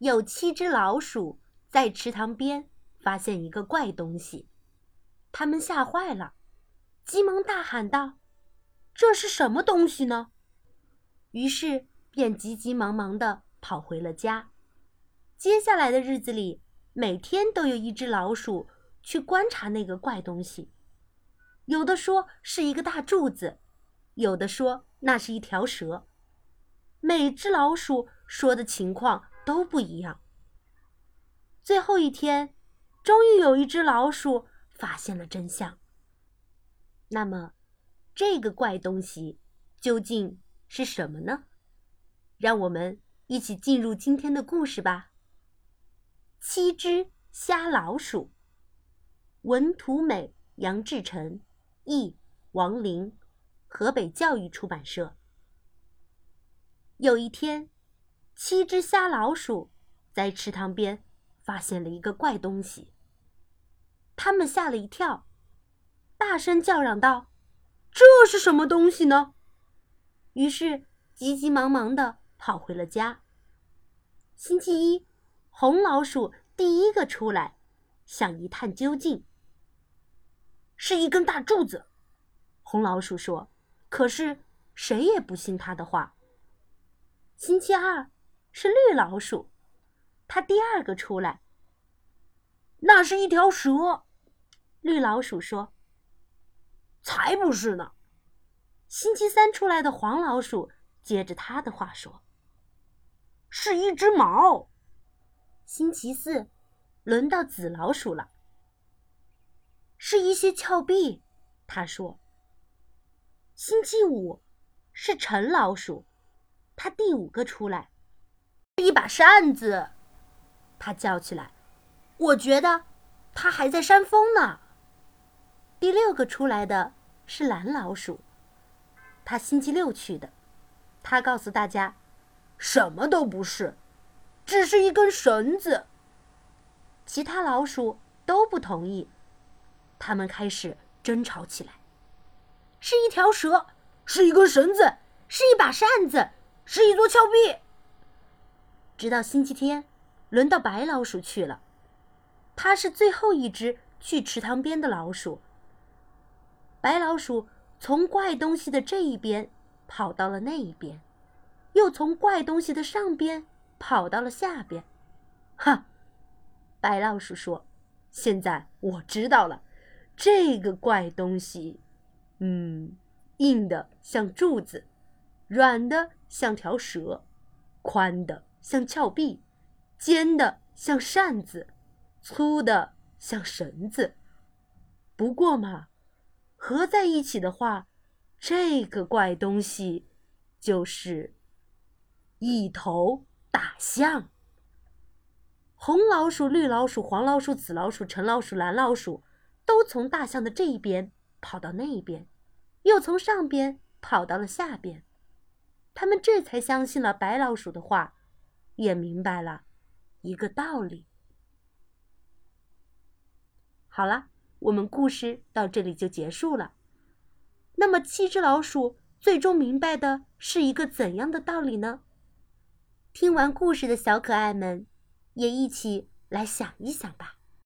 有七只老鼠在池塘边发现一个怪东西，他们吓坏了，急忙大喊道：“这是什么东西呢？”于是便急急忙忙地跑回了家。接下来的日子里，每天都有一只老鼠去观察那个怪东西，有的说是一个大柱子，有的说那是一条蛇。每只老鼠说的情况。都不一样。最后一天，终于有一只老鼠发现了真相。那么，这个怪东西究竟是什么呢？让我们一起进入今天的故事吧。七只瞎老鼠，文图美，杨志成，译王林，河北教育出版社。有一天。七只瞎老鼠在池塘边发现了一个怪东西，他们吓了一跳，大声叫嚷道：“这是什么东西呢？”于是急急忙忙的跑回了家。星期一，红老鼠第一个出来，想一探究竟。是一根大柱子，红老鼠说。可是谁也不信他的话。星期二。是绿老鼠，它第二个出来。那是一条蛇，绿老鼠说：“才不是呢。”星期三出来的黄老鼠接着他的话说：“是一只猫。”星期四轮到紫老鼠了，是一些峭壁，他说。星期五是陈老鼠，他第五个出来。一把扇子，他叫起来：“我觉得他还在扇风呢。”第六个出来的是蓝老鼠，他星期六去的。他告诉大家：“什么都不是，只是一根绳子。”其他老鼠都不同意，他们开始争吵起来：“是一条蛇，是一根绳子，是一把扇子，是一座峭壁。”直到星期天，轮到白老鼠去了。它是最后一只去池塘边的老鼠。白老鼠从怪东西的这一边跑到了那一边，又从怪东西的上边跑到了下边。哈，白老鼠说：“现在我知道了，这个怪东西，嗯，硬的像柱子，软的像条蛇，宽的。”像峭壁，尖的像扇子，粗的像绳子。不过嘛，合在一起的话，这个怪东西就是一头大象。红老鼠、绿老鼠、黄老鼠、紫老鼠、橙老鼠、蓝老鼠，都从大象的这一边跑到那一边，又从上边跑到了下边。他们这才相信了白老鼠的话。也明白了一个道理。好了，我们故事到这里就结束了。那么，七只老鼠最终明白的是一个怎样的道理呢？听完故事的小可爱们，也一起来想一想吧。